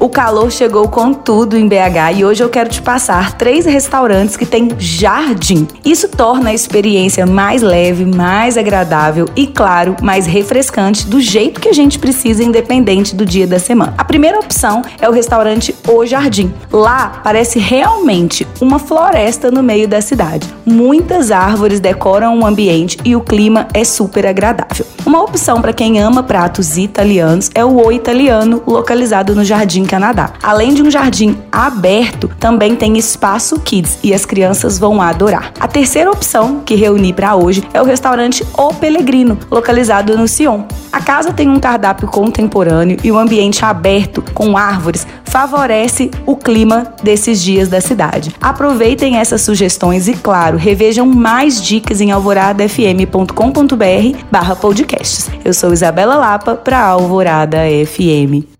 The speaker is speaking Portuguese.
O calor chegou com tudo em BH e hoje eu quero te passar três restaurantes que têm jardim. Isso torna a experiência mais leve, mais agradável e, claro, mais refrescante do jeito que a gente precisa, independente do dia da semana. A primeira opção é o restaurante O Jardim. Lá parece realmente uma floresta no meio da cidade. Muitas árvores decoram o ambiente e o clima é super agradável. Uma opção para quem ama pratos italianos é o O Italiano, localizado no Jardim Canadá. Além de um jardim aberto, também tem espaço kids e as crianças vão adorar. A terceira opção que reuni para hoje é o restaurante O Pelegrino, localizado no Sion. A casa tem um cardápio contemporâneo e um ambiente aberto com árvores favorece o clima desses dias da cidade. Aproveitem essas sugestões e, claro, revejam mais dicas em alvoradafm.com.br barra podcasts. Eu sou Isabela Lapa para Alvorada FM.